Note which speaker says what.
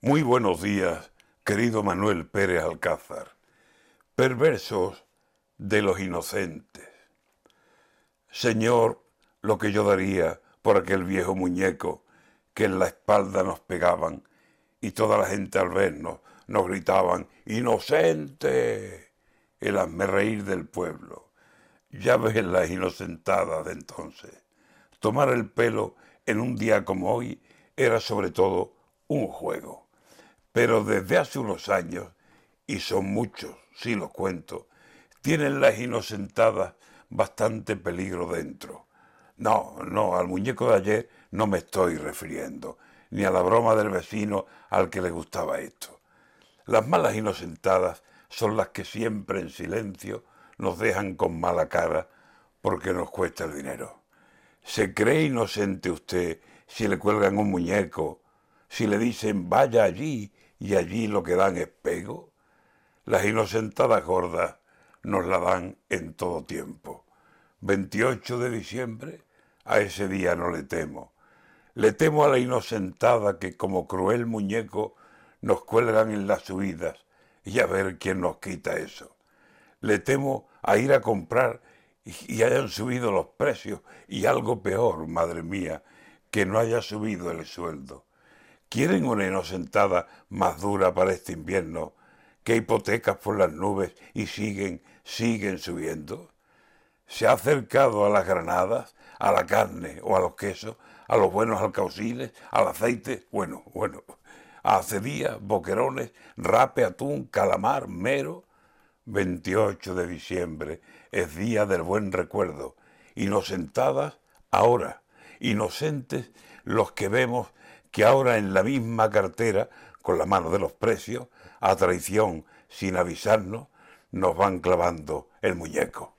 Speaker 1: Muy buenos días, querido Manuel Pérez Alcázar. Perversos de los inocentes. Señor, lo que yo daría por aquel viejo muñeco que en la espalda nos pegaban y toda la gente al vernos nos gritaban, ¡Inocente! El hazme reír del pueblo. Ya ves las inocentadas de entonces. Tomar el pelo en un día como hoy era sobre todo un juego. Pero desde hace unos años, y son muchos, si lo cuento, tienen las inocentadas bastante peligro dentro. No, no, al muñeco de ayer no me estoy refiriendo, ni a la broma del vecino al que le gustaba esto. Las malas inocentadas son las que siempre en silencio nos dejan con mala cara porque nos cuesta el dinero. ¿Se cree inocente usted si le cuelgan un muñeco, si le dicen vaya allí y allí lo que dan es pego, las inocentadas gordas nos la dan en todo tiempo. 28 de diciembre, a ese día no le temo. Le temo a la inocentada que como cruel muñeco nos cuelgan en las subidas y a ver quién nos quita eso. Le temo a ir a comprar y hayan subido los precios y algo peor, madre mía, que no haya subido el sueldo. ¿Quieren una inocentada más dura para este invierno que hipotecas por las nubes y siguen, siguen subiendo? ¿Se ha acercado a las granadas, a la carne o a los quesos, a los buenos alcauciles, al aceite? Bueno, bueno, a acedías, boquerones, rape, atún, calamar, mero. 28 de diciembre es día del buen recuerdo. Inocentadas ahora, inocentes los que vemos que ahora en la misma cartera, con la mano de los precios, a traición, sin avisarnos, nos van clavando el muñeco.